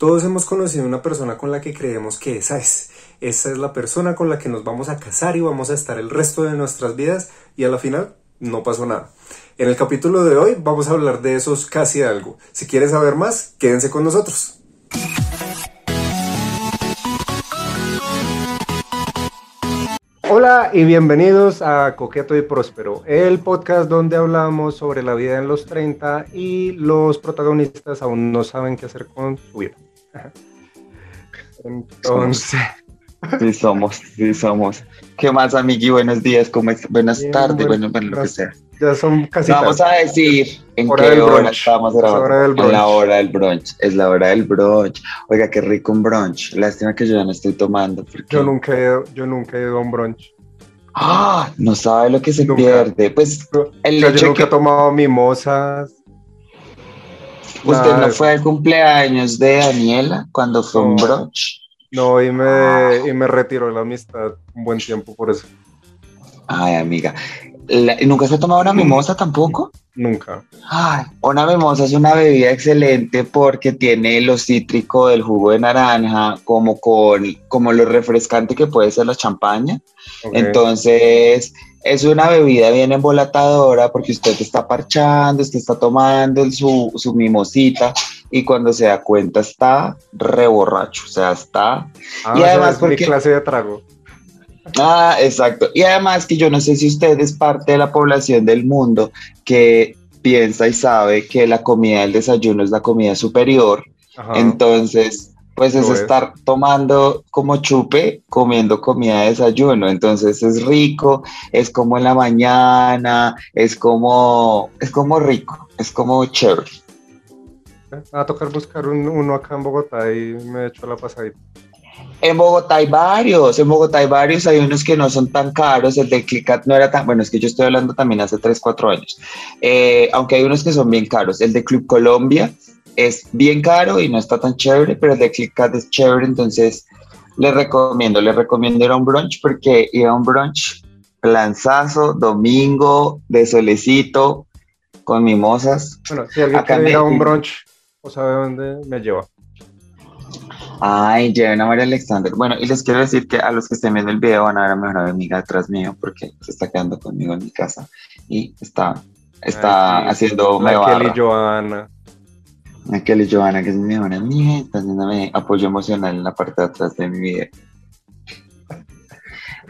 Todos hemos conocido una persona con la que creemos que esa es. Esa es la persona con la que nos vamos a casar y vamos a estar el resto de nuestras vidas y a la final no pasó nada. En el capítulo de hoy vamos a hablar de esos casi algo. Si quieres saber más, quédense con nosotros. Hola y bienvenidos a Coqueto y Próspero, el podcast donde hablamos sobre la vida en los 30 y los protagonistas aún no saben qué hacer con su vida. Entonces... Sí somos, sí somos. ¿Qué más, amigui? Buenos días, ¿cómo es? Buenas tardes, bueno, lo que sea. Ya son casi. Vamos a decir en qué hora estamos grabando. Es la hora del brunch. Es la hora del brunch. Oiga, qué rico un brunch. Lástima que yo ya no estoy tomando. Yo nunca he ido, yo nunca he ido a un brunch. Ah, no sabe lo que se pierde. Pues el yo, nunca he tomado mimosas. ¿Usted no fue al cumpleaños de Daniela cuando fue un brunch? No, y me, y me retiró la amistad un buen tiempo por eso. Ay, amiga. ¿Nunca se ha tomado una mimosa tampoco? Nunca. Ay, una mimosa es una bebida excelente porque tiene lo cítrico del jugo de naranja, como con como lo refrescante que puede ser la champaña. Entonces, es una bebida bien embolatadora porque usted está parchando, usted está tomando su, su mimosita y cuando se da cuenta está reborracho, o sea, está... Ah, y además es mi clase de trago. Ah, exacto. Y además que yo no sé si usted es parte de la población del mundo que piensa y sabe que la comida del desayuno es la comida superior. Entonces, pues es estar tomando como chupe, comiendo comida de desayuno. Entonces es rico, es como en la mañana, es como, es como rico, es como chévere. Va a tocar buscar uno acá en Bogotá y me hecho la pasadita. En Bogotá hay varios, en Bogotá hay varios, hay unos que no son tan caros, el de ClickCat no era tan, bueno, es que yo estoy hablando también hace 3, 4 años, eh, aunque hay unos que son bien caros, el de Club Colombia es bien caro y no está tan chévere, pero el de ClickCat es chévere, entonces les recomiendo, les recomiendo ir a un brunch porque ir a un brunch, lanzazo, domingo, de solecito, con mimosas. Bueno, si alguien quiere ir a un brunch o sabe dónde me lleva. Ay, lleven a María Alexander. Bueno, y les quiero decir que a los que estén viendo el video van a ver a mi mejor amiga detrás mío porque se está quedando conmigo en mi casa y está, está haciendo Michael y Joana. Michael y Joana, que es mi mejor amiga, está haciéndome apoyo emocional en la parte de atrás de mi video.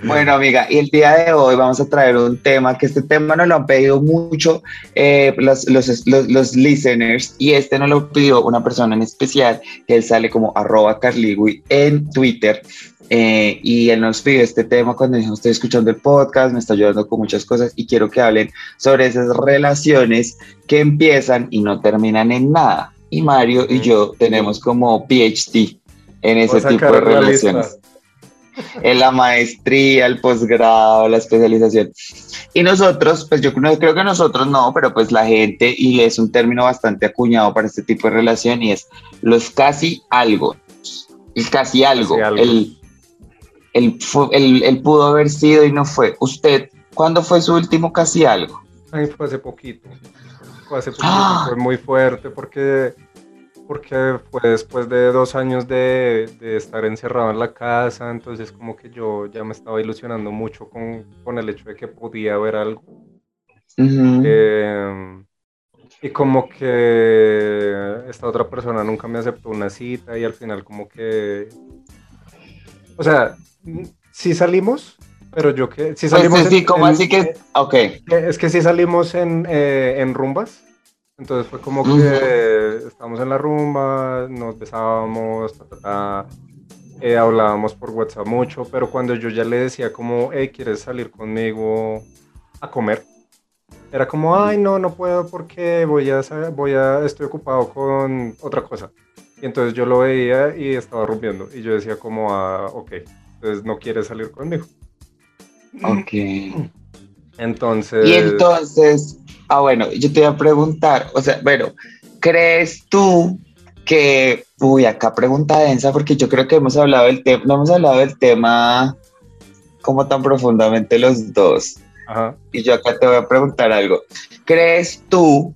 Bueno, amiga, y el día de hoy vamos a traer un tema, que este tema nos lo han pedido mucho eh, los, los, los, listeners, y este nos lo pidió una persona en especial, que él sale como arroba carligui en Twitter, eh, y él nos pidió este tema cuando dijo, estoy escuchando el podcast, me está ayudando con muchas cosas, y quiero que hablen sobre esas relaciones que empiezan y no terminan en nada. Y Mario y yo tenemos como PhD en ese tipo de relaciones en la maestría, el posgrado, la especialización. Y nosotros, pues yo creo que nosotros no, pero pues la gente, y es un término bastante acuñado para este tipo de relación, y es los casi algo. El casi algo. El, el, el, pudo haber sido y no fue. ¿Usted cuándo fue su último casi algo? Ay, fue hace poquito. Fue hace poquito, ¡Ah! fue muy fuerte porque porque fue después de dos años de, estar encerrado en la casa, entonces como que yo ya me estaba ilusionando mucho con, con el hecho de que podía haber algo. Em, y como que esta otra persona nunca me aceptó una cita y al final como que... O sea, sí salimos, pero yo que... Pues salimos... sí, como así que... Ok. Es que sí salimos en, eh, en rumbas entonces fue como que estábamos en la rumba, nos besábamos, eh, hablábamos por WhatsApp mucho, pero cuando yo ya le decía como, hey, ¿quieres salir conmigo a comer? Era como, ay, no, no puedo porque voy a, voy a, estoy ocupado con otra cosa. Y entonces yo lo veía y estaba rompiendo. Y yo decía como, ah, ok, entonces no quieres salir conmigo. Ok. Entonces... Y entonces, Ah, bueno, yo te voy a preguntar, o sea, bueno, ¿crees tú que, uy, acá pregunta densa, porque yo creo que hemos hablado del tema, no hemos hablado del tema como tan profundamente los dos. Ajá. Y yo acá te voy a preguntar algo. ¿Crees tú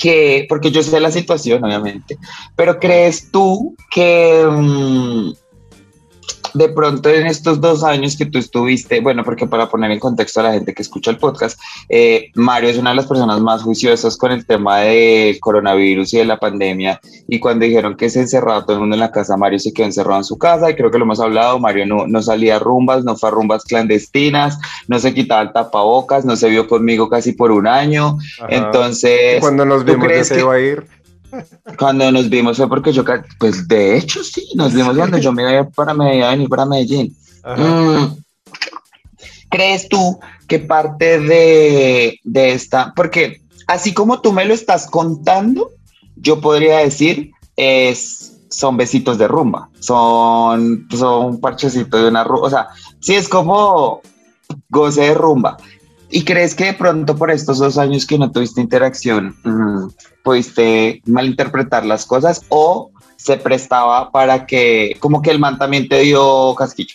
que, porque yo sé la situación, obviamente, pero crees tú que... Mm, de pronto en estos dos años que tú estuviste, bueno, porque para poner en contexto a la gente que escucha el podcast, eh, Mario es una de las personas más juiciosas con el tema del coronavirus y de la pandemia. Y cuando dijeron que se encerraba todo el mundo en la casa, Mario se quedó encerrado en su casa y creo que lo hemos hablado, Mario no, no salía a rumbas, no fue a rumbas clandestinas, no se quitaba el tapabocas, no se vio conmigo casi por un año. Entonces... Cuando nos vimos que se iba a ir. Cuando nos vimos fue porque yo, pues de hecho sí, nos vimos cuando yo me iba para venir para Medellín. Mm. ¿Crees tú que parte de, de esta, porque así como tú me lo estás contando, yo podría decir, es, son besitos de rumba, son, son un parchecito de una rumba, o sea, sí es como goce de rumba. ¿Y crees que de pronto por estos dos años que no tuviste interacción, mm, pudiste malinterpretar las cosas o se prestaba para que, como que el man también te dio casquillo?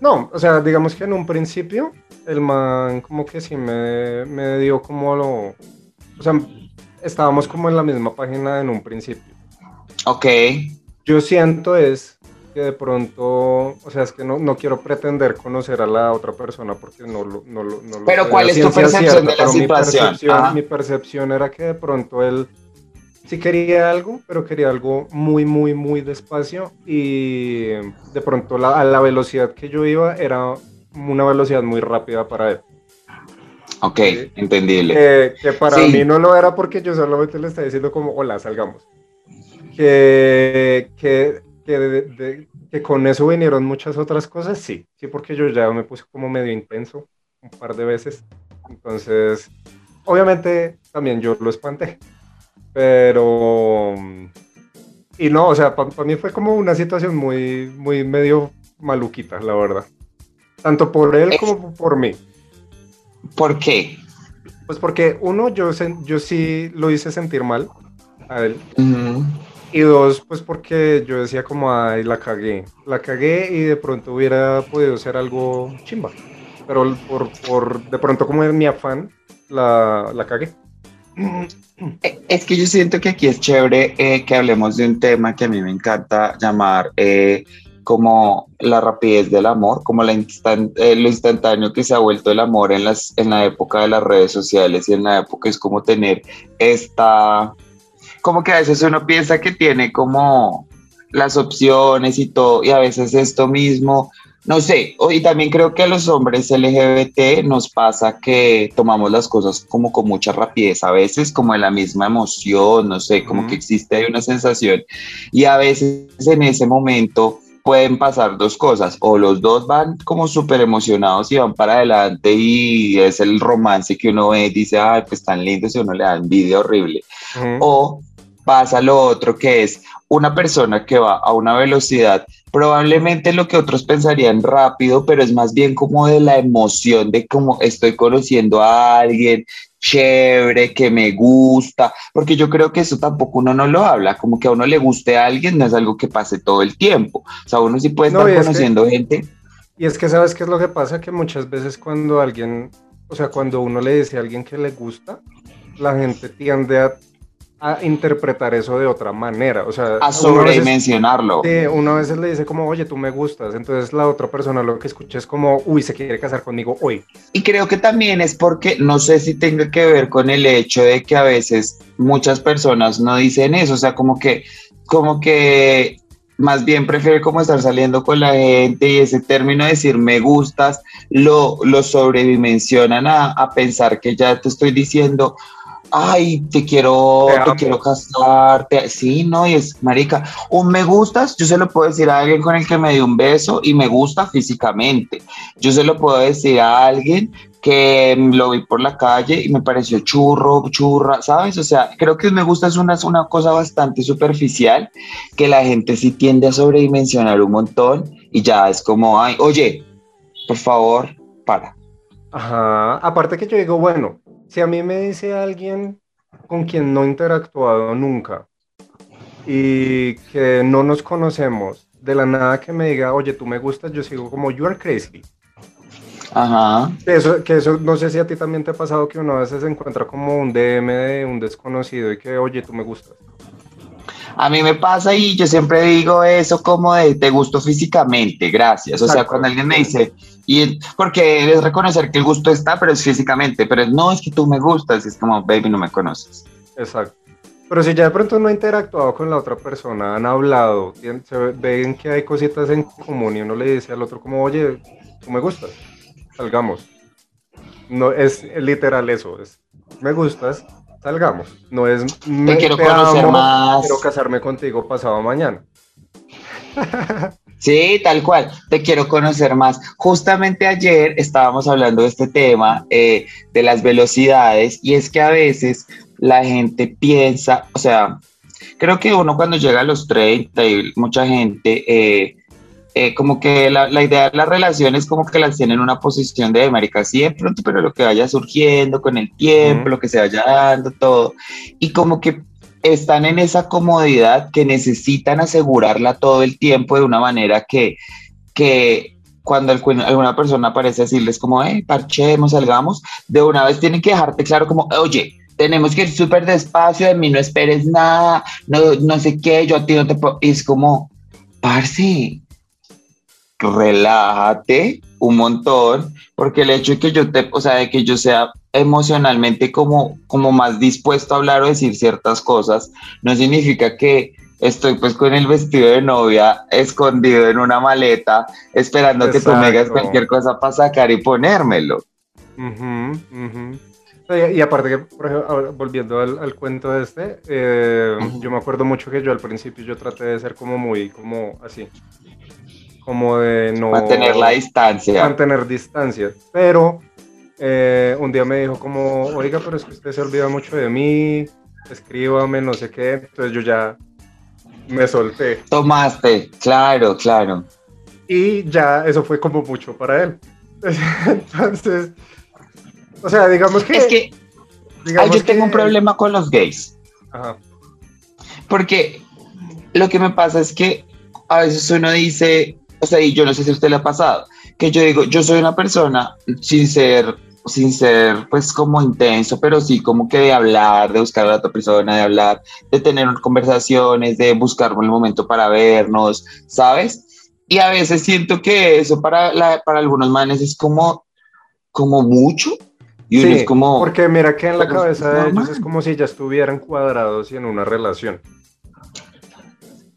No, o sea, digamos que en un principio el man como que sí me, me dio como lo... O sea, estábamos como en la misma página en un principio. Ok. Yo siento es que de pronto, o sea, es que no, no quiero pretender conocer a la otra persona porque no lo... No, no, Pero ¿cuál es tu percepción de la situación? Mi percepción, era que de pronto él sí quería algo, pero quería algo muy, muy, muy despacio y de pronto la, a la velocidad que yo iba era una velocidad muy rápida para él. Ok, entendible. que para mí no lo era porque yo solamente le estaba diciendo como, hola, salgamos. Que, que que, que con eso vinieron muchas otras cosas, sí, sí, porque yo ya me puse como medio intenso un par de veces. Entonces, obviamente también yo lo espanté, pero... Y no, o sea, para mí fue como una situación muy, muy medio maluquita, la verdad. Tanto por él como por mí. ¿Por qué? Pues porque uno, yo, yo sí lo hice sentir mal a él. Y dos, pues porque yo decía como, ay, la cagué. La cagué y de pronto hubiera podido ser algo chimba. Pero por, por de pronto como es mi afán, la, la cagué. Eh, es que yo siento que aquí es chévere eh, que hablemos de un tema que a mí me encanta llamar eh, como la rapidez del amor, como la instant, lo instantáneo que se ha vuelto el amor en, las, en la época de las redes sociales y en la época es como tener esta como que a veces uno piensa que tiene como las opciones y todo, y a veces esto mismo, no sé, y también creo que a los hombres LGBT nos pasa que tomamos las cosas como con mucha rapidez, a veces como de la misma emoción, no sé, como que existe ahí una sensación, y a veces en ese momento pueden pasar dos cosas, o los dos van como súper emocionados y van para adelante y es el romance que uno ve y dice, ay, pues tan lindo si uno le da envidia horrible, o pasa lo otro que es una persona que va a una velocidad, probablemente lo que otros pensarían rápido, pero es más bien como de la emoción de cómo estoy conociendo a alguien chévere, que me gusta, porque yo creo que eso tampoco uno no lo habla, como que a uno le guste a alguien no es algo que pase todo el tiempo, o sea, uno sí puede estar conociendo gente. Y es que sabes qué es lo que pasa, que muchas veces cuando alguien, o sea, cuando uno le dice a alguien que le gusta, la gente tiende a a interpretar eso de otra manera. O sea, a sobredimensionarlo. Sí, uno a veces le dice como, oye, tú me gustas. Entonces la otra persona lo que escucha es como, uy, se quiere casar conmigo hoy. Y creo que también es porque, no sé si tenga que ver con el hecho de que a veces muchas personas no dicen eso. O sea, como que, como que más bien prefiere como estar saliendo con la gente y ese término de decir me gustas lo, lo sobredimensionan a, a pensar que ya te estoy diciendo ay, te quiero, te, quiero casar, sí, no, y es, marica, un me gustas, yo se lo puedo decir a alguien con el que me dio un beso y me gusta físicamente, yo se lo puedo decir a alguien que lo vi por la calle y me pareció churro, churra, ¿sabes? O sea, creo que me gusta es una, una cosa bastante superficial que la gente sí tiende a sobredimensionar un montón y ya es como, ay, oye, por favor, para. Ajá, aparte que yo digo, bueno, si a mí me dice alguien con quien no he interactuado nunca y que no nos conocemos, de la nada que me diga, oye, tú me gustas, yo sigo como, you are crazy. Ajá. Eso, que eso, no sé si a ti también te ha pasado que uno a veces se encuentra como un DM de un desconocido y que, oye, tú me gustas. A mí me pasa y yo siempre digo eso como de te gusto físicamente, gracias. O sea, cuando alguien me dice, y porque es reconocer que el gusto está, pero es físicamente, pero no es que tú me gustas, es como, baby, no me conoces. Exacto. Pero si ya de pronto no ha interactuado con la otra persona, han hablado, se ven que hay cositas en común y uno le dice al otro como, oye, tú me gustas, salgamos. No es literal eso, es me gustas, salgamos. No es me quiero conocer más. Quiero casarme contigo pasado mañana. Sí, tal cual, te quiero conocer más. Justamente ayer estábamos hablando de este tema, eh, de las velocidades, y es que a veces la gente piensa, o sea, creo que uno cuando llega a los 30 y mucha gente, eh, eh, como que la, idea de las relaciones como que las tiene en una posición de marica, sí de pronto, pero lo que vaya surgiendo con el tiempo, lo que se vaya dando, todo, y como que están en esa comodidad que necesitan asegurarla todo el tiempo de una manera que, que cuando alguna persona aparece a decirles como, hey, parchemos, salgamos, de una vez tienen que dejarte claro como, oye, tenemos que ir súper despacio, de mí no esperes nada, no, no sé qué, yo a ti no te puedo, es como, parce, relájate un montón, porque el hecho de que yo te, o sea, de que yo sea emocionalmente como, como más dispuesto a hablar o decir ciertas cosas, no significa que estoy pues con el vestido de novia escondido en una maleta, esperando que tú me hagas cualquier cosa para sacar y ponérmelo. Y, aparte que, por ejemplo, volviendo al, cuento de este, eh, yo me acuerdo mucho que yo al principio yo traté de ser como muy, como así, como de no... Mantener la distancia. Mantener distancia. Pero eh, un día me dijo como, oiga, pero es que usted se olvida mucho de mí, escríbame, no sé qué. Entonces yo ya me solté. Tomaste, claro, claro. Y ya eso fue como mucho para él. Entonces, o sea, digamos que... Es que yo tengo un problema con los gays. Ajá. Porque lo que me pasa es que a veces uno dice, o sea, y yo no sé si a usted le ha pasado, que yo digo, yo soy una persona sin ser, sin ser pues como intenso, pero sí como que de hablar, de buscar a la otra persona, de hablar, de tener conversaciones, de buscar el momento para vernos, ¿sabes? Y a veces siento que eso para, la, para algunos manes es como, como mucho. Y sí, es como... Porque mira que en la cabeza de ellos es como si ya estuvieran cuadrados y en una relación.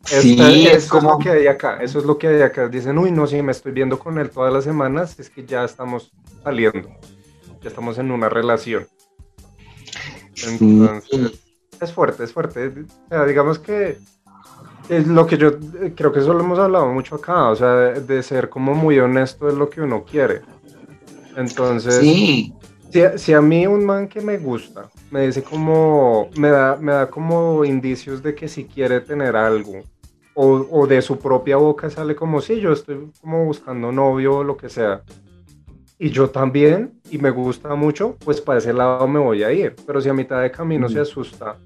Sí, es, como lo que hay acá, eso es lo que hay acá. Dicen, uy, no, si me estoy viendo con él todas las semanas, es que ya estamos saliendo, ya estamos en una relación. Entonces, es fuerte, es fuerte. O sea, digamos que es lo que yo creo que eso lo hemos hablado mucho acá, o sea, de, ser como muy honesto es lo que uno quiere. Entonces, sí. si, si, a mí un man que me gusta me dice como, me da, me da como indicios de que si quiere tener algo, o, de su propia boca sale como, sí, yo estoy como buscando novio o lo que sea. Y yo también, y me gusta mucho, pues para ese lado me voy a ir. Pero si a mitad de camino se asusta,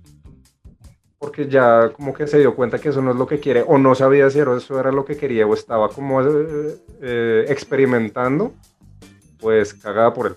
porque ya como que se dio cuenta que eso no es lo que quiere, o no sabía si eso era lo que quería, o estaba como eh, eh, experimentando, pues cagada por él.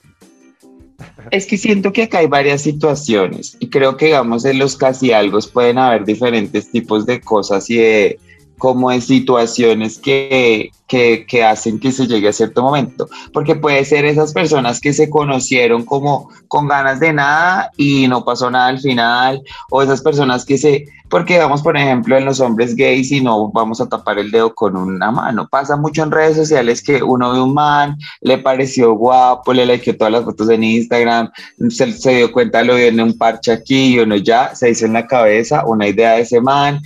Es que siento que acá hay varias situaciones y creo que, digamos, en los casi algo pueden haber diferentes tipos de cosas y de como en situaciones que, que, que, hacen que se llegue a cierto momento. Porque puede ser esas personas que se conocieron como con ganas de nada y no pasó nada al final, o esas personas que se, porque vamos, por ejemplo, en los hombres gays y no vamos a tapar el dedo con una mano. Pasa mucho en redes sociales que uno ve un man, le pareció guapo, le likeó todas las fotos en Instagram, se, se dio cuenta, lo viene un parche aquí y uno ya se hizo en la cabeza una idea de ese man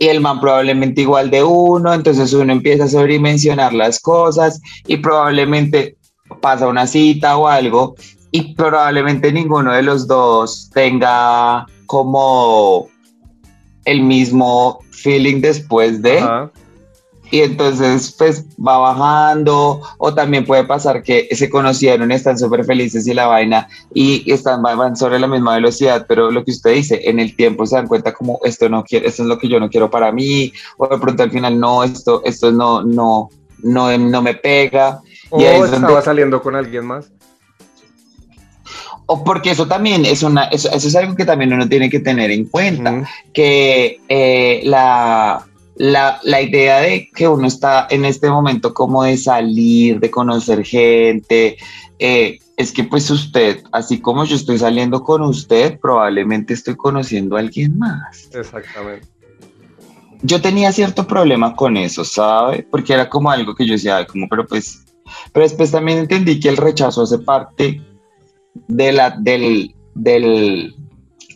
y el man probablemente igual de uno, entonces uno empieza a sobredimensionar las cosas y probablemente pasa una cita o algo y probablemente ninguno de los dos tenga como el mismo feeling después de y entonces pues va bajando o también puede pasar que se conocieron, están súper felices y la vaina y están van sobre la misma velocidad, pero lo que usted dice, en el tiempo se dan cuenta como esto no quiero, esto es lo que yo no quiero para mí o de pronto al final no, esto, esto no, no, no, no me pega O estaba saliendo con alguien más. O porque eso también es una, eso, es algo que también uno tiene que tener en cuenta, que eh, la, la, la, idea de que uno está en este momento como de salir, de conocer gente, eh, es que pues usted, así como yo estoy saliendo con usted, probablemente estoy conociendo a alguien más. Exactamente. Yo tenía cierto problema con eso, ¿sabe? Porque era como algo que yo decía, como, pero pues, pero después también entendí que el rechazo hace parte de la, del, del,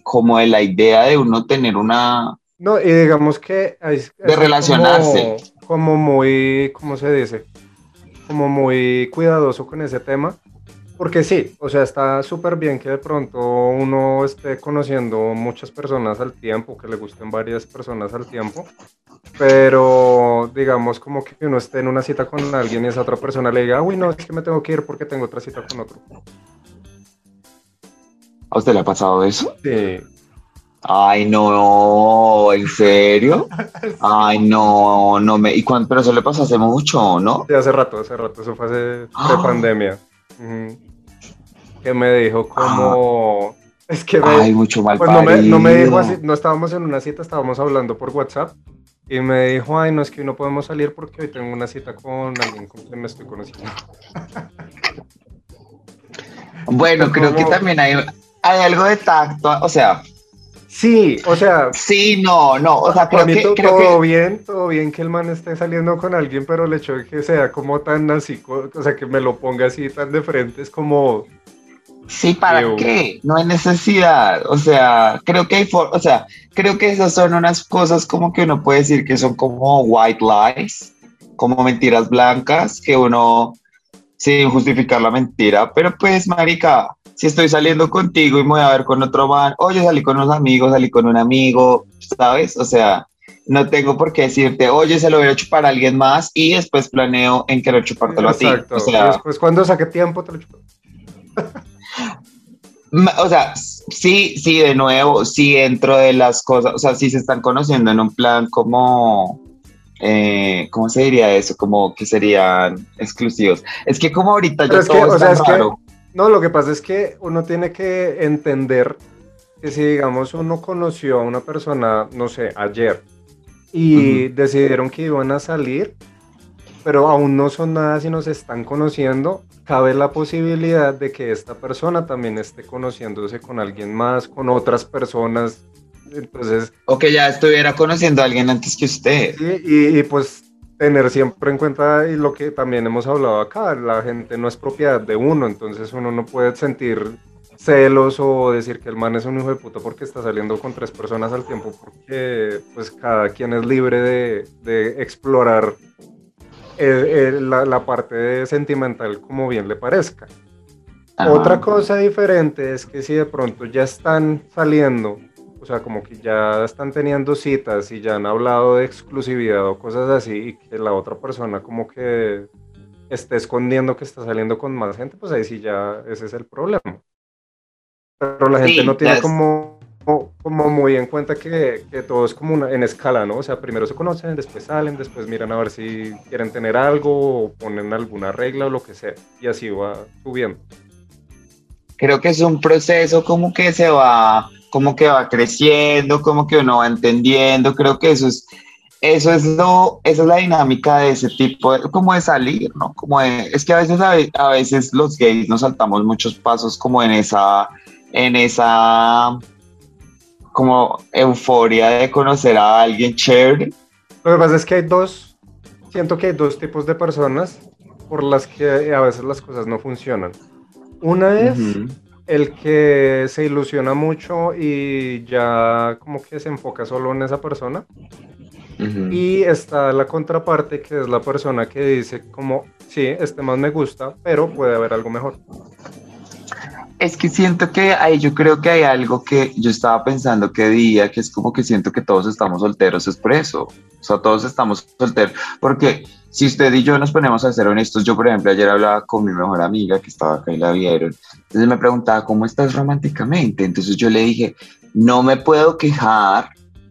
como de la idea de uno tener una... No, y digamos que... de relacionarse. Como, como muy, ¿cómo se dice? Como muy cuidadoso con ese tema porque sí, o sea, está súper bien que de pronto uno esté conociendo muchas personas al tiempo, que le gusten varias personas al tiempo, pero digamos como que uno esté en una cita con alguien y esa otra persona le diga, uy, no, es que me tengo que ir porque tengo otra cita con otro. ¿A usted le ha pasado eso? Sí. Ay, no, ¿en serio? Ay, no, no me. ¿Y cuándo? Pero eso le pasó hace mucho, ¿no? Sí, hace rato, hace rato, eso fue hace ¡Ah! pandemia que me dijo como... Es que me, mucho mal pues no, me, no me, dijo así, no estábamos en una cita, estábamos hablando por WhatsApp y me dijo, ay, no es que no podemos salir porque hoy tengo una cita con alguien con quien me estoy conociendo. bueno, creo que también hay, hay algo de tacto, o sea, Sí, o sea. Sí, no, no. O sea, creo, que, todo bien, todo bien que el man esté saliendo con alguien, pero el hecho de que sea como tan así, o sea, que me lo ponga así tan de frente es como. Sí, ¿para qué? No hay necesidad. O sea, creo que hay, o sea, creo que esas son unas cosas como que uno puede decir que son como white lies, como mentiras blancas, que uno, sin justificar la mentira, pero pues, marica, si estoy saliendo contigo y me voy a ver con otro man, oye, salí con unos amigos, salí con un amigo, ¿sabes? O sea, no tengo por qué decirte, oye, se lo voy a chupar a alguien más y después planeo en querer chupártelo a ti. O sea, después, cuando saque tiempo, te lo chupo. o sea, sí, sí, de nuevo, sí, dentro de las cosas, o sea, sí se están conociendo en un plan como, eh, ¿cómo se diría eso? Como que serían exclusivos. Es que como ahorita ya todo o sea, es que no, lo que pasa es que uno tiene que entender que si, digamos, uno conoció a una persona, no sé, ayer, y decidieron que iban a salir, pero aún no son nada si nos están conociendo, cabe la posibilidad de que esta persona también esté conociéndose con alguien más, con otras personas. Entonces. O que ya estuviera conociendo a alguien antes que usted. y, y pues tener siempre en cuenta y lo que también hemos hablado acá, la gente no es propiedad de uno, entonces uno no puede sentir celos o decir que el man es un hijo de puta porque está saliendo con tres personas al tiempo, porque pues cada quien es libre de, de explorar la, la, parte sentimental como bien le parezca. Otra cosa diferente es que si de pronto ya están saliendo o sea, como que ya están teniendo citas y ya han hablado de exclusividad o cosas así y que la otra persona como que esté escondiendo que está saliendo con más gente, pues ahí sí ya ese es el problema. Pero la gente no tiene como, como muy en cuenta que, que, todo es como una, en escala, ¿no? O sea, primero se conocen, después salen, después miran a ver si quieren tener algo o ponen alguna regla o lo que sea. Y así va subiendo. Creo que es un proceso como que se va como que va creciendo, como que uno va entendiendo, creo que eso es, eso es lo, esa es la dinámica de ese tipo, como de salir, ¿no? Como es que a veces, a, veces los gays nos saltamos muchos pasos como en esa, en esa, como euforia de conocer a alguien chévere. Lo que pasa es que hay dos, siento que hay dos tipos de personas por las que a veces las cosas no funcionan. Una es el que se ilusiona mucho y ya como que se enfoca solo en esa persona. Y está la contraparte que es la persona que dice como, sí, este más me gusta, pero puede haber algo mejor. Es que siento que ahí yo creo que hay algo que yo estaba pensando que día, que es como que siento que todos estamos solteros, es por eso. O sea, todos estamos solteros, porque si usted y yo nos ponemos a ser honestos, yo por ejemplo ayer hablaba con mi mejor amiga que estaba acá y la vieron, entonces me preguntaba, ¿cómo estás románticamente? Entonces yo le dije, no me puedo quejar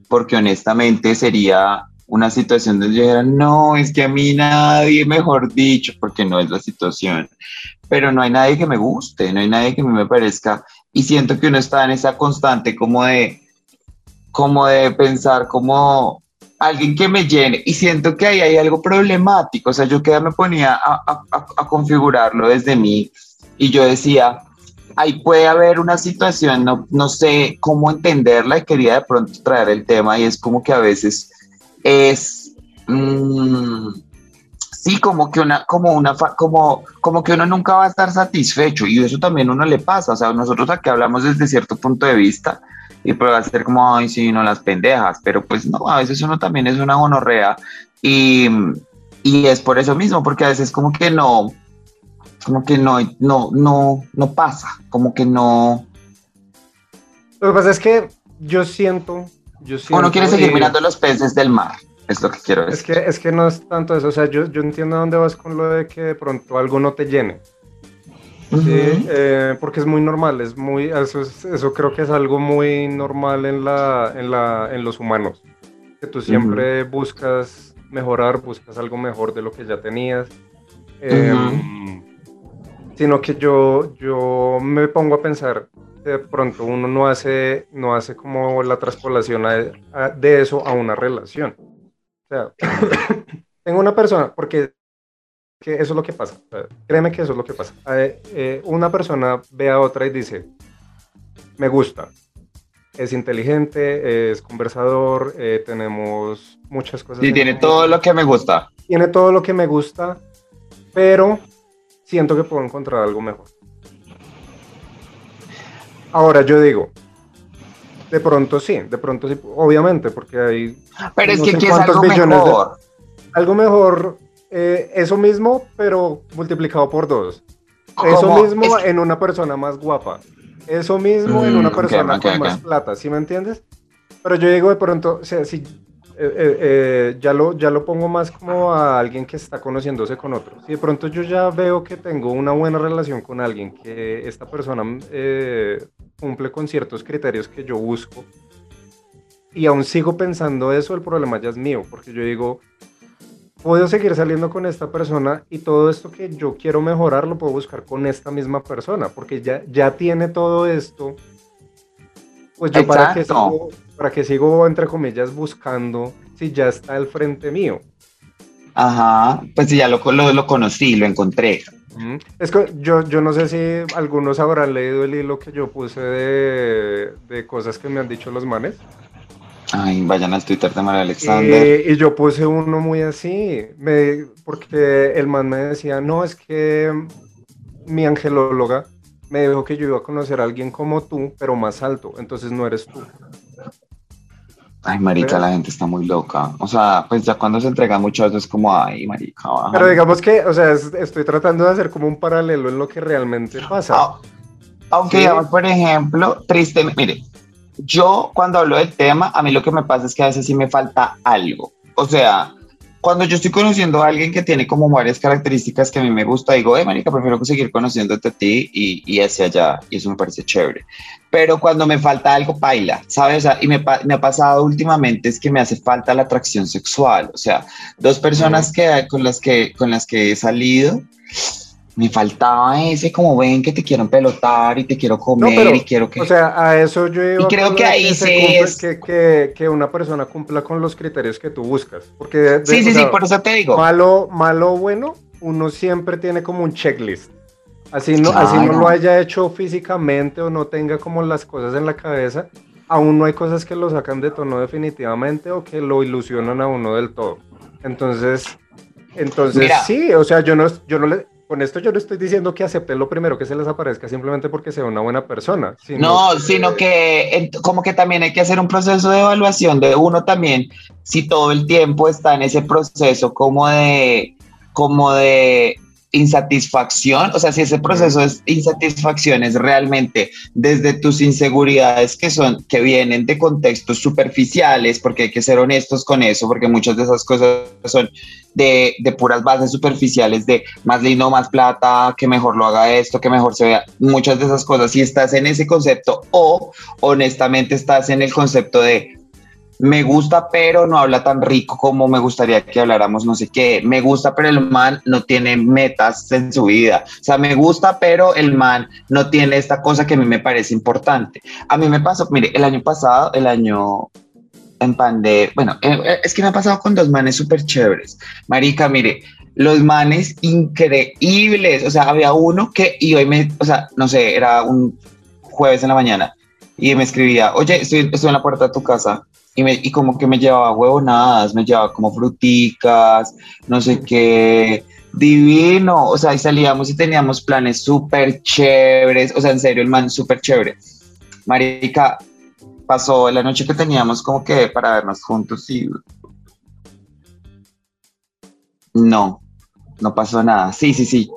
porque honestamente sería una situación donde yo dijera, no, es que a mí nadie, mejor dicho, porque no es la situación, pero no hay nadie que me guste, no hay nadie que a mí me parezca, y siento que uno está en esa constante como de, como de pensar como alguien que me llene, y siento que ahí hay algo problemático, o sea, yo que me ponía a, a, a configurarlo desde mí, y yo decía, ahí puede haber una situación, no, no sé cómo entenderla y quería de pronto traer el tema y es como que a veces es, mmm, sí, como que una, como una, como, como que uno nunca va a estar satisfecho y eso también uno le pasa, o sea, nosotros aquí hablamos desde cierto punto de vista y puede ser como, ay, sí, no las pendejas, pero pues no, a veces uno también es una gonorrea y, y es por eso mismo, porque a veces como que no, como que no, no, no, no pasa, como que no. Lo que pasa es que yo siento, yo siento. Uno quiere seguir mirando los peces del mar, es lo que quiero decir. Es que, es que no es tanto eso, o sea, yo, yo entiendo dónde vas con lo de que de pronto algo no te llene. Sí, eh, porque es muy normal, es muy, eso, eso creo que es algo muy normal en, la, en, la, en los humanos, que tú siempre buscas mejorar, buscas algo mejor de lo que ya tenías. Eh, sino que yo, yo me pongo a pensar de pronto uno no hace, no hace como la traspolación de eso a una relación. O sea, tengo una persona, porque que eso es lo que pasa, créeme que eso es lo que pasa. Eh, una persona ve a otra y dice, me gusta, es inteligente, es conversador, eh, tenemos muchas cosas. Y tiene todo lo que me gusta. Tiene todo lo que me gusta, pero siento que puedo encontrar algo mejor. Ahora yo digo, de pronto sí, de pronto sí, obviamente, porque hay... Pero es que es algo mejor. algo mejor, eh, eso mismo, pero multiplicado por dos. Eso mismo en una persona más guapa. Eso mismo en una mm, persona con más plata, ¿sí me entiendes? Pero yo digo de pronto, o sea, si eh, eh, eh, ya, lo, ya lo pongo más como a alguien que está conociéndose con otro. Si de pronto yo ya veo que tengo una buena relación con alguien, que esta persona cumple con ciertos criterios que yo busco, y aún sigo pensando eso, el problema ya es mío, porque yo digo, puedo seguir saliendo con esta persona y todo esto que yo quiero mejorar lo puedo buscar con esta misma persona, porque ya, ya tiene todo esto. Pues yo para que ¿Para que sigo, entre comillas, buscando si ya está al frente mío? Ajá, pues si ya lo, lo, conocí, lo encontré. Es que yo, yo no sé si algunos habrán leído el hilo que yo puse de, de cosas que me han dicho los manes. Ay, vayan al Twitter de María Alexander. Y, y, yo puse uno muy así, me, porque el man me decía, no, es que mi angelóloga me dijo que yo iba a conocer a alguien como tú, pero más alto, entonces no eres tú. Ay, marica, la gente está muy loca. O sea, pues ya cuando se entrega mucho eso es como, ay, marica, Pero digamos que, o sea, estoy tratando de hacer como un paralelo en lo que realmente pasa. Ah, aunque, digamos, por ejemplo, triste, mire, yo cuando hablo del tema, a mí lo que me pasa es que a veces sí me falta algo. O sea, cuando yo estoy conociendo a alguien que tiene como varias características que a mí me gusta, digo, eh, marica, prefiero seguir conociéndote a ti y, y hacia allá, y eso me parece chévere. Pero cuando me falta algo, baila, ¿sabes? y me, me, ha pasado últimamente es que me hace falta la atracción sexual, o sea, dos personas que, con, las que, con las que he salido, me faltaba ese como ven que te quiero pelotar y te quiero comer y quiero que... O sea, a eso yo iba Y creo que ahí se es... que, que, que, una persona cumpla con los criterios que tú buscas. Porque sí, sí, sí, por eso te digo. Malo, malo, bueno, uno siempre tiene como un checklist. Así no, así no lo haya hecho físicamente o no tenga como las cosas en la cabeza, aún no hay cosas que lo sacan de tono definitivamente o que lo ilusionan a uno del todo. Entonces, entonces sí, o sea, yo no, yo no le, con esto yo no estoy diciendo que acepten lo primero que se les aparezca simplemente porque sea una buena persona. no, sino que como que también hay que hacer un proceso de evaluación de uno también, si todo el tiempo está en ese proceso como de, como de insatisfacción, o sea, si ese proceso de insatisfacción es realmente desde tus inseguridades que son, que vienen de contextos superficiales, porque hay que ser honestos con eso, porque muchas de esas cosas son de, de puras bases superficiales, de más lindo, más plata, que mejor lo haga esto, que mejor se vea, muchas de esas cosas, si estás en ese concepto o honestamente estás en el concepto de me gusta, pero no habla tan rico como me gustaría que habláramos, no sé qué. Me gusta, pero el man no tiene metas en su vida. O sea, me gusta, pero el man no tiene esta cosa que a mí me parece importante. A mí me pasó, mire, el año pasado, el año en pandemia, bueno, eh, eh, es que me ha pasado con dos manes súper chéveres. Marica, mire, los manes increíbles. O sea, había uno que, y hoy me, o sea, no sé, era un jueves en la mañana y me escribía, oye, estoy, estoy en la puerta de tu casa y, me, y como que me llevaba huevonadas, me llevaba como fruticas, no sé qué, divino, o sea, y salíamos y teníamos planes súper chéveres, o sea, en serio, el man súper chévere. Marica, pasó la noche que teníamos como que para vernos juntos y... No, no pasó nada, sí, sí, sí.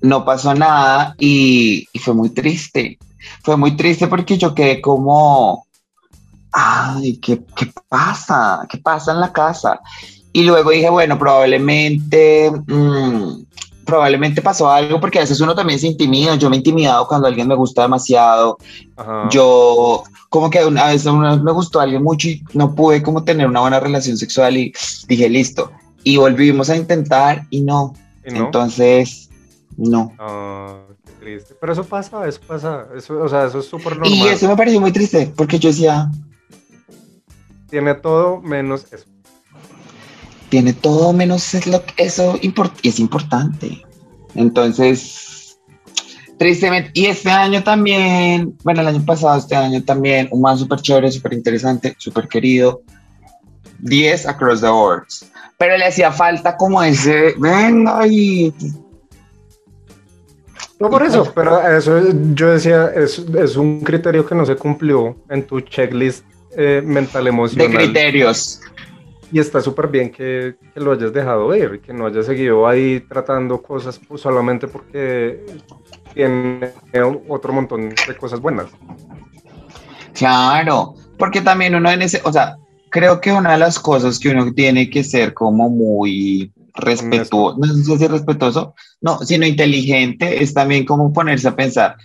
No pasó nada y, y fue muy triste. Fue muy triste porque yo quedé como, ay, ¿qué, ¿qué, pasa? ¿Qué pasa en la casa? Y luego dije, bueno, probablemente, mmm, probablemente pasó algo porque a veces uno también se intimida. Yo me he intimidado cuando alguien me gusta demasiado. Ajá. Yo, como que a veces me gustó alguien mucho y no pude como tener una buena relación sexual y dije, listo. Y volvimos a intentar y no. ¿Y no? Entonces, no. Uh, triste. Pero eso pasa, eso pasa. Eso, o sea, eso es súper normal. Y eso me pareció muy triste porque yo decía, tiene todo menos eso. Tiene todo menos es lo, eso import, es importante. Entonces, tristemente, y este año también, bueno, el año pasado, este año también, un man súper chévere, súper interesante, súper querido. 10 across the boards. Pero le hacía falta como ese, venga y no por eso, pero eso yo decía, es, es un criterio que no se cumplió en tu checklist eh, mental emocional. De criterios. Y está súper bien que, que, lo hayas dejado ir, que no hayas seguido ahí tratando cosas pues, solamente porque tiene otro montón de cosas buenas. Claro, porque también uno en ese, o sea, creo que una de las cosas que uno tiene que ser como muy respetuoso, no sé si respetuoso, no, sino inteligente, es también como ponerse a pensar,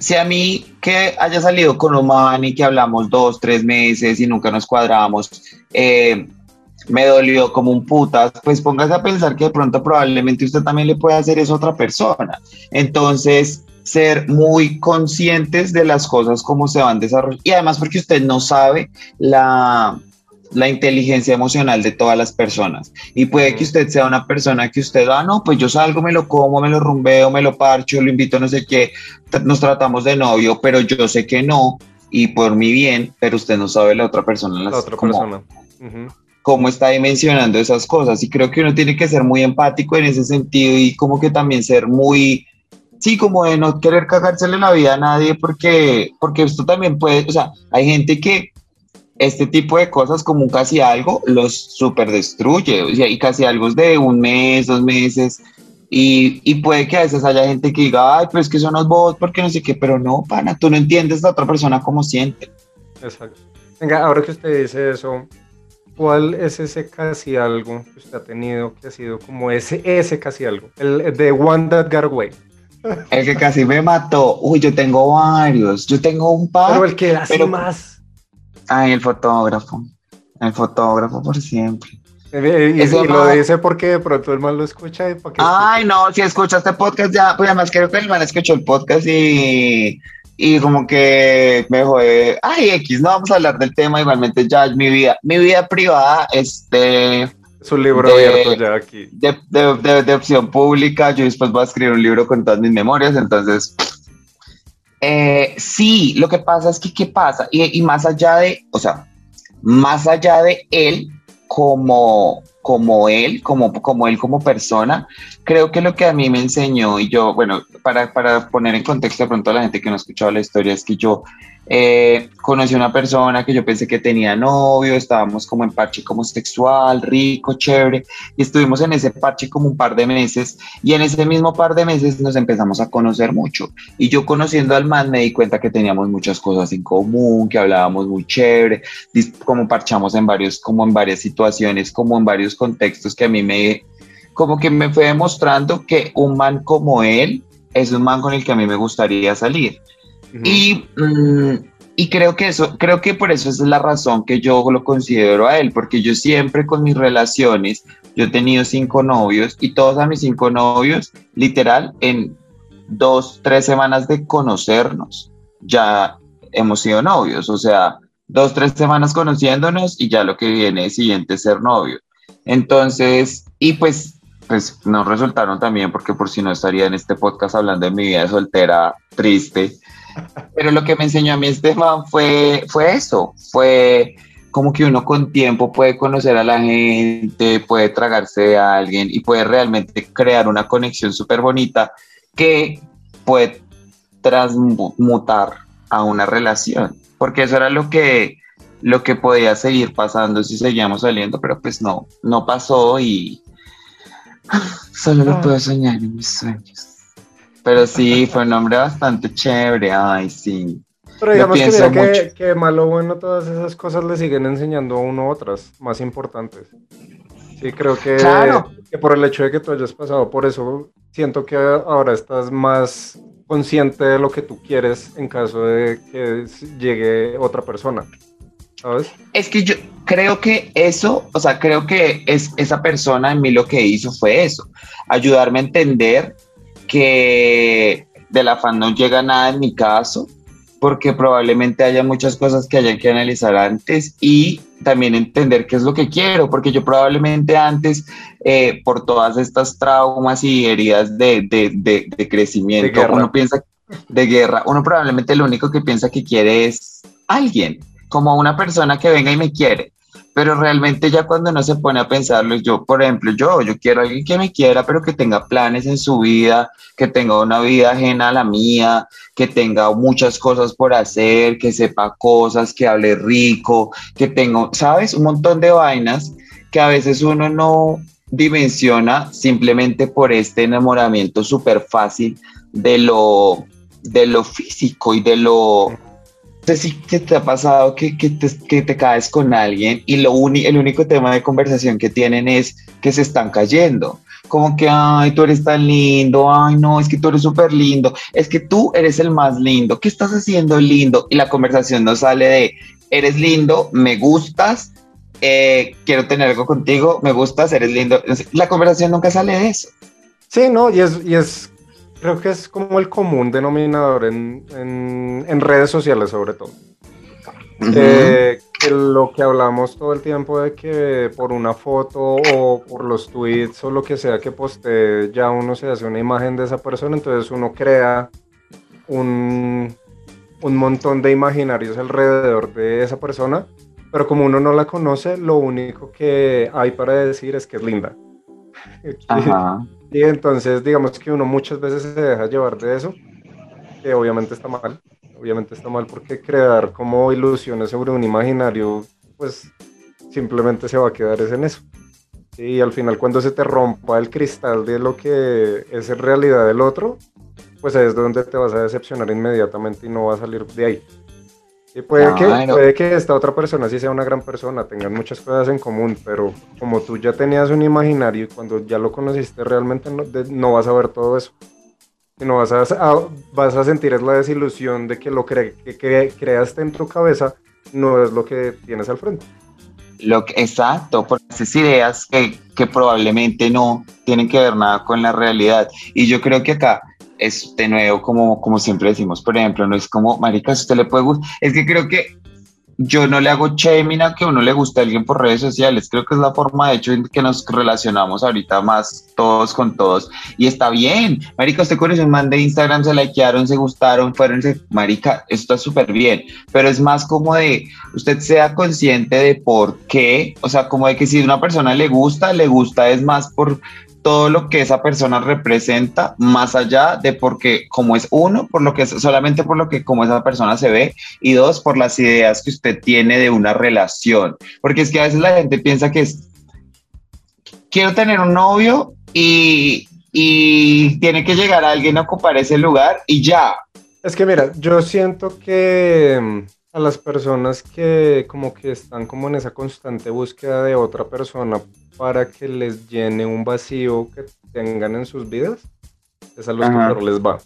si a mí que haya salido con un man y que hablamos dos, tres meses y nunca nos cuadramos, eh, me dolió como un putas, pues póngase a pensar que de pronto probablemente usted también le puede hacer eso a otra persona. Entonces, ser muy conscientes de las cosas como se van desarrollando y además porque usted no sabe la, la inteligencia emocional de todas las personas. Y puede que usted sea una persona que usted, ah, no, pues yo salgo, me lo como, me lo rumbeo, me lo parcho, lo invito, no sé qué, nos tratamos de novio, pero yo sé que no, y por mi bien, pero usted no sabe la otra persona. La otra cómo, persona. Cómo está dimensionando esas cosas. Y creo que uno tiene que ser muy empático en ese sentido y como que también ser muy sí, como de no querer cagársele la vida a nadie porque, porque esto también puede, o sea, hay gente que este tipo de cosas como un casi algo los super destruye, o sea, y casi algo es de un mes, dos meses, y, y, puede que a veces haya gente que diga, ay, pero es que son los bots, porque no sé qué, pero no, pana, tú no entiendes a otra persona cómo siente. Exacto. Venga, ahora que usted dice eso, ¿cuál es ese casi algo que usted ha tenido que ha sido como ese, ese casi algo? El de One That Got Away. El que casi me mató. Uy, yo tengo varios. Yo tengo un par. Pero el que hace pero, más. Ay, el fotógrafo. El fotógrafo por siempre. Eh, y, y lo dice porque de pronto el man lo escucha. Y Ay, no, si escucha este podcast ya, pues además creo que el man escuchó el podcast y, y como que me jode. Ay, X, no vamos a hablar del tema, igualmente ya es mi vida. Mi vida privada, este. Es un libro de, abierto ya aquí. De, de, de, opción pública, yo después voy a escribir un libro con todas mis memorias, entonces eh, sí, lo que pasa es que, ¿qué pasa? Y, más allá de, o sea, más allá de él como, como él, como, como él como persona, creo que lo que a mí me enseñó, y yo, bueno, para, para poner en contexto de pronto a la gente que no ha escuchado la historia, es que yo eh, conocí a una persona que yo pensé que tenía novio, estábamos como en parche como sexual, rico, chévere, y estuvimos en ese parche como un par de meses, y en ese mismo par de meses nos empezamos a conocer mucho. Y yo conociendo al man me di cuenta que teníamos muchas cosas en común, que hablábamos muy chévere, como parchamos en varios, como en varias situaciones, como en varios contextos que a mí me, como que me fue demostrando que un man como él es un man con el que a mí me gustaría salir. Y, mm, y creo que eso, creo que por eso es la razón que yo lo considero a él, porque yo siempre con mis relaciones, yo he tenido cinco novios y todos a mis cinco novios, literal, en dos, tres semanas de conocernos, ya hemos sido novios, o sea, dos, tres semanas conociéndonos y ya lo que viene es siguiente ser novio. Entonces, y pues, pues nos resultaron también, porque por si no estaría en este podcast hablando de mi vida soltera triste. Pero lo que me enseñó a mí este man fue, fue eso, fue como que uno con tiempo puede conocer a la gente, puede tragarse a alguien y puede realmente crear una conexión súper bonita que puede transmutar a una relación, porque eso era lo que, lo que podía seguir pasando si seguíamos saliendo, pero pues no, no pasó y solo lo puedo soñar en mis sueños. Pero sí, fue un hombre bastante chévere, ay, sí. Pero digamos que, mira que, que, malo bueno todas esas cosas le siguen enseñando a uno otras, más importantes. Sí, creo que, que por el hecho de que tú hayas pasado por eso, siento que ahora estás más consciente de lo que tú quieres en caso de que llegue otra persona. ¿Sabes? Es que yo creo que eso, o sea, creo que es, esa persona en mí lo que hizo fue eso, ayudarme a entender que del afán no llega nada en mi caso, porque probablemente haya muchas cosas que hayan que analizar antes y también entender qué es lo que quiero, porque yo probablemente antes, eh, por todas estas traumas y heridas de, de, de, crecimiento, uno piensa de guerra, uno probablemente lo único que piensa que quiere es alguien, como una persona que venga y me quiere pero realmente ya cuando no se pone a pensarlo, yo, por ejemplo, yo, yo quiero a alguien que me quiera, pero que tenga planes en su vida, que tenga una vida ajena a la mía, que tenga muchas cosas por hacer, que sepa cosas, que hable rico, que tenga, ¿sabes? Un montón de vainas que a veces uno no dimensiona simplemente por este enamoramiento súper fácil de lo, de lo físico y de lo sé si te ha pasado que, que, te, que te caes con alguien y lo el único tema de conversación que tienen es que se están cayendo. Como que, ay, tú eres tan lindo, ay, no, es que tú eres súper lindo, es que tú eres el más lindo, ¿qué estás haciendo lindo? Y la conversación no sale de, eres lindo, me gustas, eh, quiero tener algo contigo, me gustas, eres lindo. La conversación nunca sale de eso. Sí, no, y es, y es creo que es como el común denominador en, en, redes sociales sobre todo. Eh, que lo que hablamos todo el tiempo de que por una foto o por los tweets o lo que sea que poste ya uno se hace una imagen de esa persona, entonces uno crea un, un montón de imaginarios alrededor de esa persona, pero como uno no la conoce, lo único que hay para decir es que es linda. Ajá. Y entonces, digamos que uno muchas veces se deja llevar de eso, que obviamente está mal, obviamente está mal porque crear como ilusiones sobre un imaginario, pues simplemente se va a quedar en eso. Y al final cuando se te rompa el cristal de lo que es realidad el otro, pues es donde te vas a decepcionar inmediatamente y no va a salir de ahí. Y puede, que, puede que esta otra persona sí sea una gran persona, tengan muchas cosas en común, pero como tú ya tenías un imaginario y cuando ya lo conociste realmente no, vas a ver todo eso. Y no vas a, vas a sentir la desilusión de que lo que, creaste en tu cabeza no es lo que tienes al frente. Lo que, exacto, por esas ideas que, que probablemente no tienen que ver nada con la realidad. Y yo creo que acá es de nuevo, como, como siempre decimos, por ejemplo, no es como, marica, si usted le puede gustar, es que creo que yo no le hago shaming a que uno le guste a alguien por redes sociales, creo que es la forma de hecho en que nos relacionamos ahorita más todos con todos, y está bien, marica, usted conoce un man de Instagram, se likearon, se gustaron, fueron, marica, esto está súper bien, pero es más como de, usted sea consciente de por qué, o sea, como de que si una persona le gusta, le gusta es más por todo lo que esa persona representa, más allá de porque como es uno, por lo que solamente por lo que como esa persona se ve, y dos, por las ideas que usted tiene de una relación. Porque es que a veces la gente piensa que es, quiero tener un novio y, y tiene que llegar a alguien a ocupar ese lugar y ya. Es que mira, yo siento que a las personas que como que están como en esa constante búsqueda de otra persona para que les llene un vacío que tengan en sus vidas, es a los que mejor les va.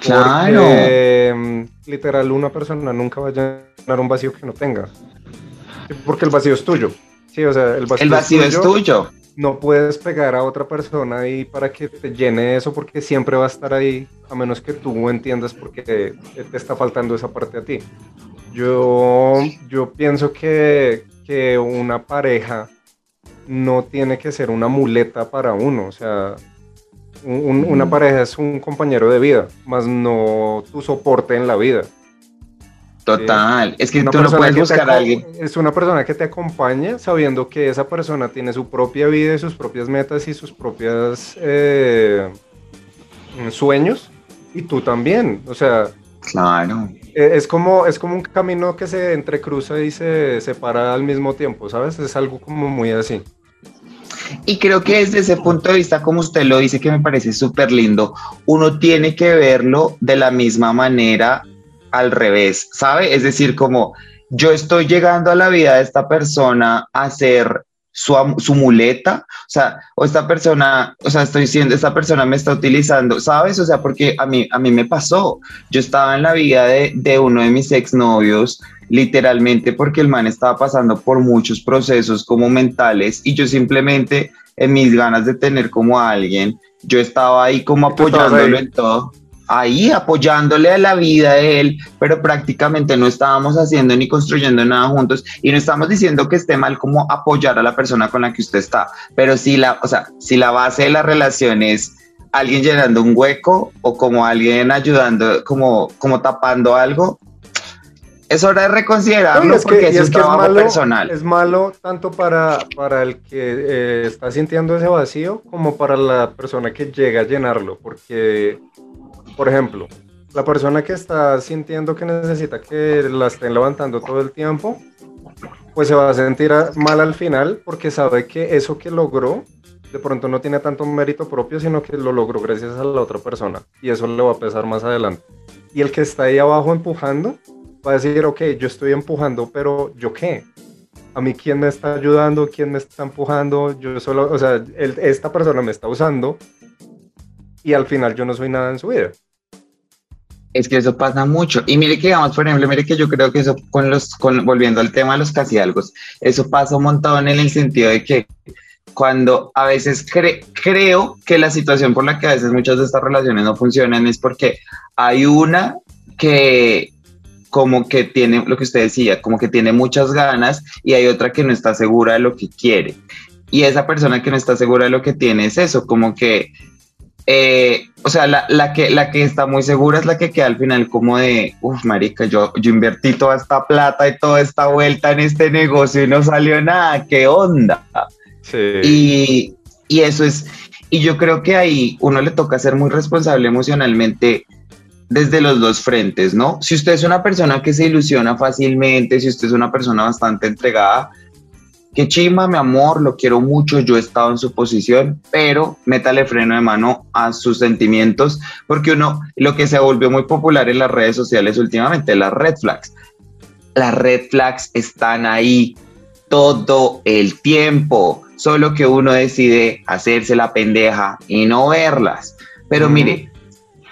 Claro. Porque, literal, una persona nunca va a llenar un vacío que no tenga. Porque el vacío es tuyo. Sí, o sea, el vacío, El vacío es tuyo. No puedes pegar a otra persona ahí para que te llene eso porque siempre va a estar ahí, a menos que tú entiendas por qué te, está faltando esa parte a ti. Yo, yo pienso que, que una pareja no tiene que ser una muleta para uno. O sea, un- un- una pareja es un compañero de vida, más no tu soporte en la vida. Total. Es que tú no puedes buscar a alguien. Es una persona que te acompaña sabiendo que esa persona tiene su propia vida y sus propias metas y sus propias eh, sueños. Y tú también. O sea, Claro. eh, es como, es como un camino que se entrecruza y se separa al mismo tiempo, ¿sabes? Es algo como muy así. Y creo que desde ese punto de vista, como usted lo dice, que me parece súper lindo, uno tiene que verlo de la misma manera al revés, ¿sabe? Es decir, como yo estoy llegando a la vida de esta persona a ser su, su muleta, o sea, o esta persona, o sea, estoy diciendo, esta persona me está utilizando, ¿sabes? O sea, porque a mí, a mí me pasó, yo estaba en la vida de, de uno de mis exnovios, literalmente porque el man estaba pasando por muchos procesos como mentales y yo simplemente en mis ganas de tener como a alguien, yo estaba ahí como apoyándolo en todo, ahí apoyándole a la vida de él, pero prácticamente no estábamos haciendo ni construyendo nada juntos y no estamos diciendo que esté mal como apoyar a la persona con la que usted está, pero si la, o sea, si la base de la relación es alguien llenando un hueco o como alguien ayudando, como, como tapando algo, es hora de reconsiderarlo No, es que- porque y es, es un que es trabajo malo- personal. Es malo tanto para, para el que eh, está sintiendo ese vacío como para la persona que llega a llenarlo. Porque, por ejemplo, la persona que está sintiendo que necesita que la estén levantando todo el tiempo, pues se va a sentir mal al final porque sabe que eso que logró de pronto no tiene tanto mérito propio, sino que lo logró gracias a la otra persona. Y eso le va a pesar más adelante. Y el que está ahí abajo empujando, va a decir, ok, yo estoy empujando, pero ¿yo qué? A mí, ¿quién me está ayudando? ¿Quién me está empujando? Yo solo, o sea, el- esta persona me está usando y al final yo no soy nada en su vida. Es que eso pasa mucho. Y mire que, digamos, por ejemplo, mire que yo creo que eso, con los, con, volviendo al tema de los casi algo, eso pasa un montón en el sentido de que cuando a veces cre- creo que la situación por la que a veces muchas de estas relaciones no funcionan es porque hay una que como que tiene lo que usted decía, como que tiene muchas ganas y hay otra que no está segura de lo que quiere. Y esa persona que no está segura de lo que tiene es eso, como que eh, o sea, la, la, que, la que está muy segura es la que queda al final como de, uff, marica, yo, yo invertí toda esta plata y toda esta vuelta en este negocio y no salió nada, ¿qué onda? Sí. Y, y eso es, y yo creo que ahí uno le toca ser muy responsable emocionalmente desde los dos frentes, ¿no? Si usted es una persona que se ilusiona fácilmente, si usted es una persona bastante entregada, que chima, mi amor, lo quiero mucho, yo he estado en su posición, pero métale freno de mano a sus sentimientos, porque uno, lo que se volvió muy popular en las redes sociales últimamente, las red flags. Las red flags están ahí todo el tiempo, solo que uno decide hacerse la pendeja y no verlas. Pero mire,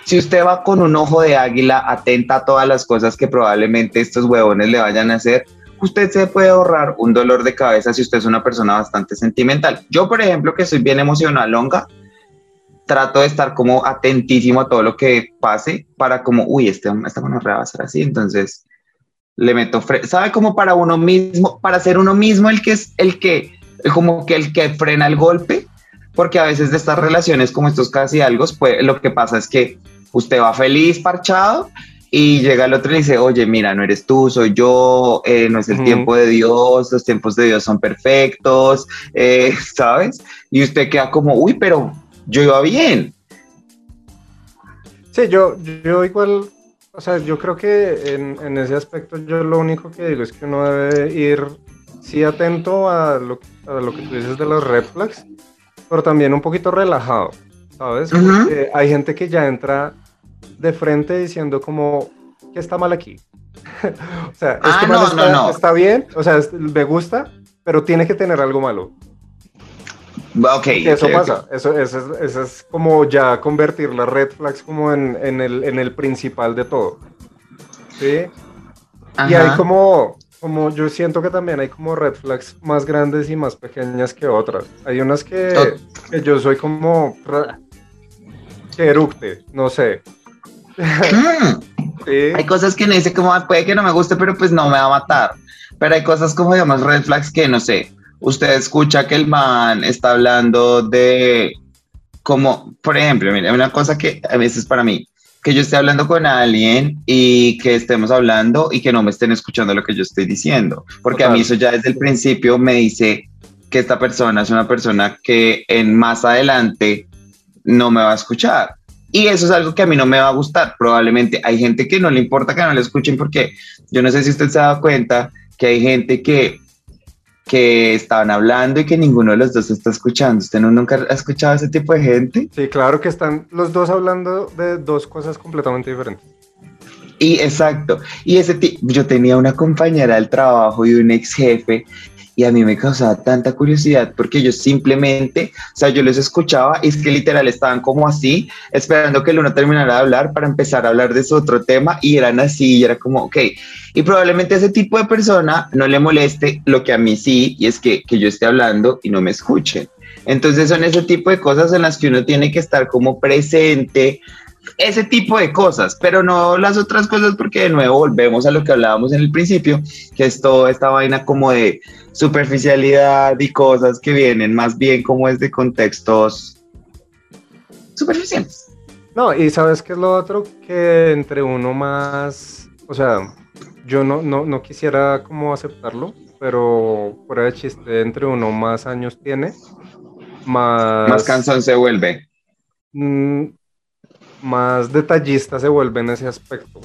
si usted va con un ojo de águila atenta a todas las cosas que probablemente estos huevones le vayan a hacer, usted se puede ahorrar un dolor de cabeza si usted es una persona bastante sentimental. Yo, por ejemplo, que soy bien emocionalonga, trato de estar como atentísimo a todo lo que pase para como, uy, este, esta gonorrea va a ser así, entonces le meto, ¿sabe? Como para uno mismo, para ser uno mismo el que es el que, como que el que frena el golpe, porque a veces de estas relaciones como estos casi algo, pues lo que pasa es que usted va feliz, parchado, y llega el otro y dice, oye, mira, no eres tú, soy yo, eh, no es el Ujú. tiempo de Dios, los tiempos de Dios son perfectos, eh, ¿sabes? Y usted queda como, uy, pero yo iba bien. Sí, yo, yo igual, o sea, yo creo que en, en ese aspecto yo lo único que digo es que uno debe ir, sí, atento a lo, a lo que tú dices de los red flags, pero también un poquito relajado, ¿sabes? Ujú. Porque hay gente que ya entra de frente diciendo como, ¿qué está mal aquí? o sea, Ah, este no, está, no. está bien, o sea, me gusta, pero tiene que tener algo malo. Ok. Eso ok, ok. pasa, Eso, eso, es, eso es como ya convertir las red flags como en, en el, en el principal de todo. ¿Sí? Y hay Ajá. como, como, yo siento que también hay como red flags más grandes y más pequeñas que otras. Hay unas que, que yo soy como, que eructe, no sé. Mm. Sí, Hay cosas que me dice como "Ah, puede que no me guste, pero pues no me va a matar. Pero hay cosas como digamos red flags que no sé. Usted escucha que el man está hablando de como, por ejemplo, mire, una cosa que a veces para mí, que yo esté hablando con alguien y que estemos hablando y que no me estén escuchando lo que yo estoy diciendo. Porque a mí eso ya desde el principio me dice que esta persona es una persona que en más adelante no me va a escuchar. Y eso es algo que a mí no me va a gustar. Probablemente hay gente que no le importa que no le escuchen porque yo no sé si usted se ha dado cuenta que hay gente que, que estaban hablando y que ninguno de los dos está escuchando. ¿Usted no, nunca ha escuchado a ese tipo de gente? sí, claro que están los dos hablando de dos cosas completamente diferentes. Y exacto. Y ese yo tenía una compañera del trabajo y un ex jefe y a mí me causaba tanta curiosidad porque ellos simplemente, o sea, yo los escuchaba y es que literal estaban como así, esperando que el uno terminara de hablar para empezar a hablar de su otro tema y eran así y era como, ok. Y probablemente a ese tipo de persona no le moleste lo que a mí sí, y es que, que yo esté hablando y no me escuchen. Entonces son ese tipo de cosas en las que uno tiene que estar como presente, ese tipo de cosas, pero no las otras cosas porque de nuevo volvemos a lo que hablábamos en el principio, que es toda esta vaina como de superficialidad y cosas que vienen más bien como es de contextos superficiales. No, y sabes qué es lo otro que entre uno más, o sea, yo no, no, no quisiera como aceptarlo, pero fuera de chiste, entre uno más años tiene, más, Más cansón se vuelve. mm, más detallista se vuelve en ese aspecto.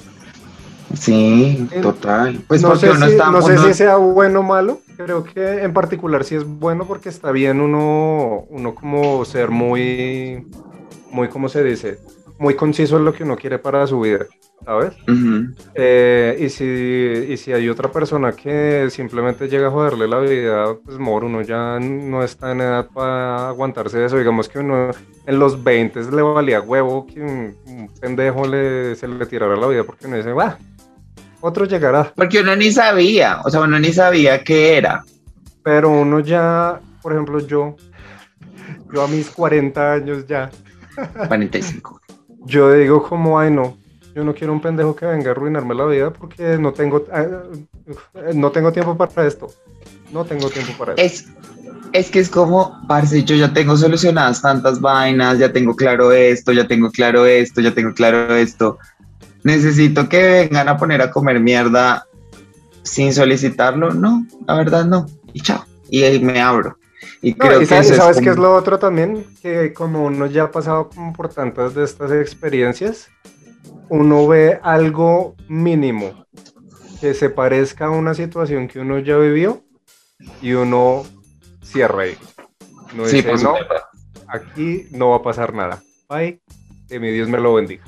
Sí, Eh, total. Pues no sé, uno si, está no sé uno- si sea bueno o malo, creo que en particular sí es bueno porque está bien uno, uno como ser muy, muy, ¿cómo se dice? Muy conciso en lo que uno quiere para su vida, ¿sabes? Eh, y, si, y si hay otra persona que simplemente llega a joderle la vida, pues mor, uno ya no está en edad para aguantarse eso. Digamos que uno en los 20 le valía huevo que un, un pendejo le, se le tirara la vida porque uno dice, va, otro llegará. Porque uno ni sabía, o sea, uno ni sabía qué era. Pero uno ya, por ejemplo, yo, yo a mis 40 años ya, 45. Yo digo como, ay no, yo no quiero un pendejo que venga a arruinarme la vida porque no tengo, eh, no tengo tiempo para esto. No tengo tiempo para esto. Es, es que es como, parce, yo ya tengo solucionadas tantas vainas, ya tengo claro esto, ya tengo claro esto, ya tengo claro esto. Necesito que vengan a poner a comer mierda sin solicitarlo. No, la verdad no. Y chao. Y ahí me abro. Y No, creo y que sabes, es sabes qué como- es lo otro también, que como uno ya ha pasado como por tantas de estas experiencias, uno ve algo mínimo que se parezca a una situación que uno ya vivió y uno cierra ahí. Uno Sí, dice, no, aquí no va a pasar nada. Bye, que mi Dios me lo bendiga.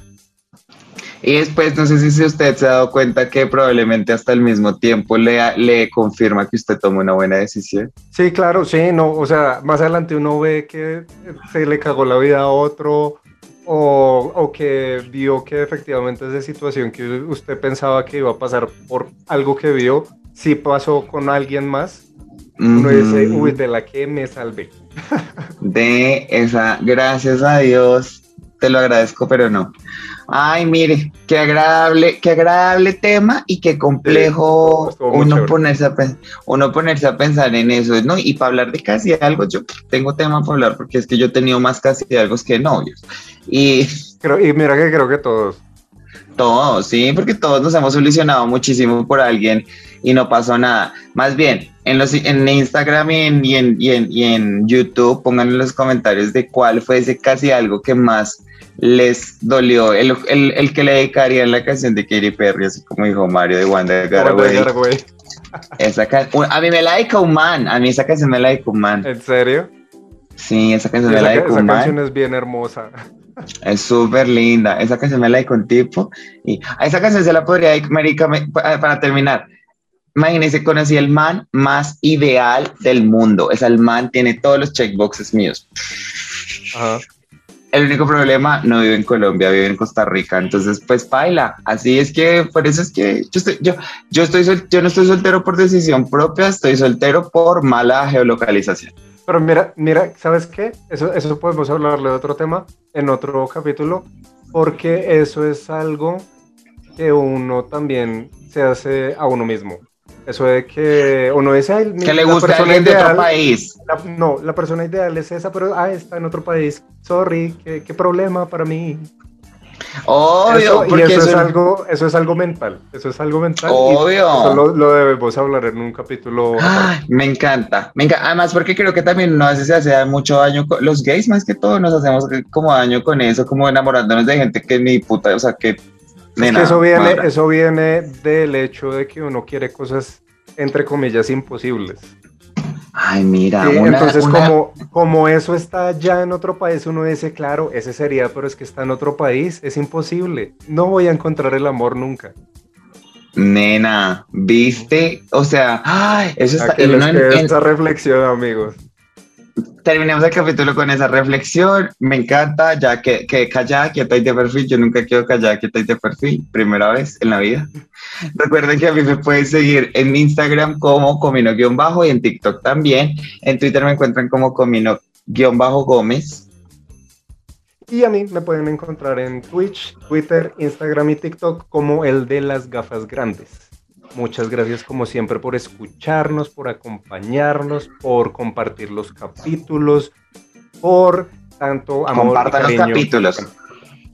Y después, no sé si usted se ha dado cuenta que probablemente hasta el mismo tiempo le, le confirma que usted toma una buena decisión. Sí, claro, sí, no, o sea, más adelante uno ve que se le cagó la vida a otro o, o que vio que efectivamente esa situación que usted pensaba que iba a pasar por algo que vio, sí pasó con alguien más. Uno dice, uy, de la que me salvé. de esa, gracias a Dios, te lo agradezco, pero no. Ay, mire, qué agradable, qué agradable tema y qué complejo uno ponerse, a, pen- uno ponerse a pensar en eso, ¿no? Y para hablar de casi algo, yo tengo tema para hablar porque es que yo he tenido más casi algo que novios. Y Creo- y mira que creo que todos. todos, sí, porque todos nos hemos solucionado muchísimo por alguien y no pasó nada. Más bien, en, los, en Instagram y en, y, en, y, en, y en YouTube pongan en los comentarios de cuál fue ese casi algo que más les dolió, el, el, el que le dedicarían la canción de Katy Perry, así como dijo Mario de Wanda Garaway. güey. Esa can- a mí me la dedicó un man, a mí esa canción me la dedicó un man. ¿En serio? Sí, esa canción me Esa, la dedicó esa un canción man. es bien hermosa. Es súper linda. Esa canción me la dedicó un tipo. Y a esa canción se la podría dedicar, marica, pa- para terminar. Imagínense, conocí el man más ideal del mundo. Es el man, tiene todos los checkboxes míos. Ajá. El único problema, no vive en Colombia, vive en Costa Rica. Entonces, pues baila. Así es que, por eso es que yo estoy, yo, yo estoy, yo no estoy soltero por decisión propia, estoy soltero por mala geolocalización. Pero mira, mira, ¿sabes qué? Eso, eso podemos hablarle de otro tema en otro capítulo, porque eso es algo que uno también se hace a uno mismo. Eso de que uno dice, ay, que le gusta alguien de otro país. no, la persona ideal es esa, pero ah, está en otro país. Sorry, qué, qué problema para mí. Obvio, eso, eso, es algo, eso es algo mental. Eso es algo mental. Obvio. lo, lo, debemos hablar en un capítulo. me encanta, me encanta. Además, porque creo que también no se hace mucho daño. los gays, más que todo, nos hacemos como daño con eso, como enamorándonos de gente que ni puta, o sea, que eso, viene, eso viene del hecho de que uno quiere cosas, entre comillas, imposibles. Ay, mira. entonces, Como, como eso está ya en otro país, uno dice, claro, ese sería, pero es que está en otro país, es imposible. No voy a encontrar el amor nunca. Nena, ¿viste? O sea, ay, eso está. en, esa reflexión, amigos terminemos el capítulo con esa reflexión. Me encanta, ya que, que callada, quieta y de perfil. Yo nunca quiero callada, quieta y de perfil. Primera vez en la vida. Recuerden que a mí me pueden seguir en Instagram como comino-bajo y en TikTok también. En Twitter me encuentran como comino-gómez. Y a mí me pueden encontrar en Twitch, Twitter, Instagram y TikTok como el de las gafas grandes. Muchas gracias como siempre por escucharnos, por acompañarnos, por compartir los capítulos, por tanto amor Compartan los capítulos.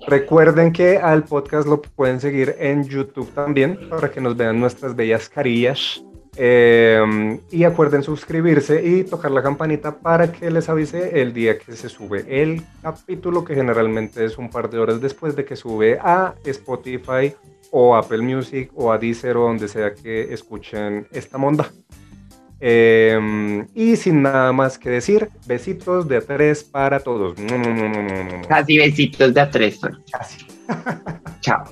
Recuerden que al podcast lo pueden seguir en YouTube también para que nos vean nuestras bellas carillas. Em, y acuerden suscribirse y tocar la campanita para que les avise el día que se sube el capítulo, que generalmente es un par de horas después de que sube a Spotify o Apple Music o a Deezer o donde sea que escuchen esta monda. Em, y sin nada más que decir, besitos de a tres para todos. Casi besitos de a tres. Casi. Chao.